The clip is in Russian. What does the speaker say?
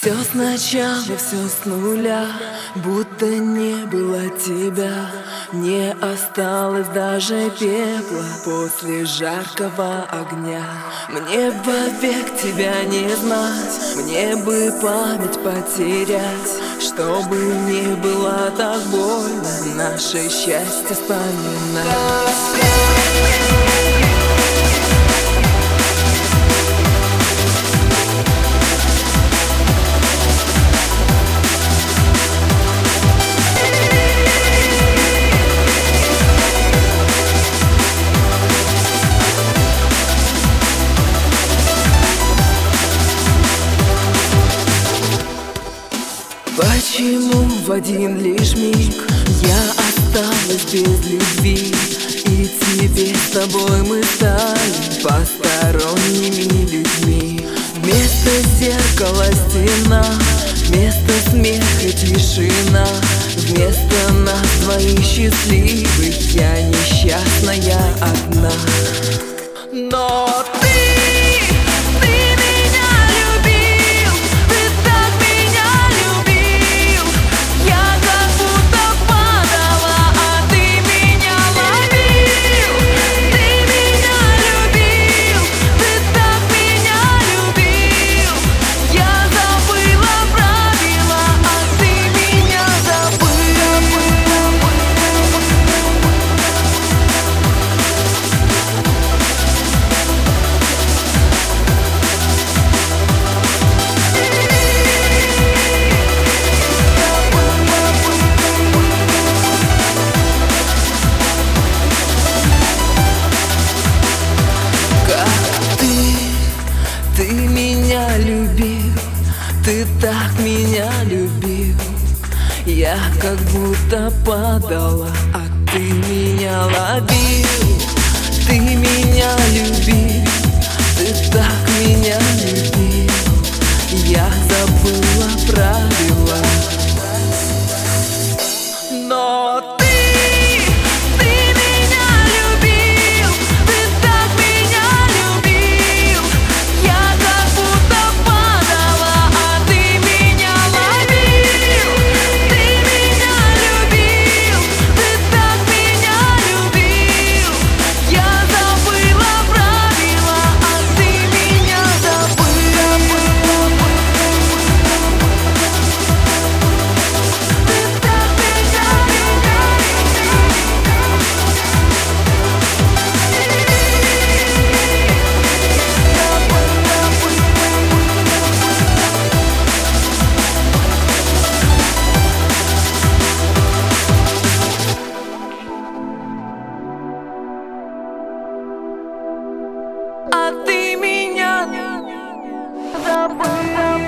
Все сначала, все с нуля, будто не было тебя. Не осталось даже пепла после жаркого огня. Мне вовек тебя не знать, мне бы память потерять Чтобы не было так больно, наше счастье вспоминать Почему в один лишь миг я осталась без любви? И теперь с тобой мы стали посторонними людьми. Вместо зеркала стена, вместо смеха тишина. Вместо нас двоих счастливых я несчастная одна. Но Ты так меня любил. Я как будто падала, а ты меня ловил. Ты меня любил, а ты меня забыл.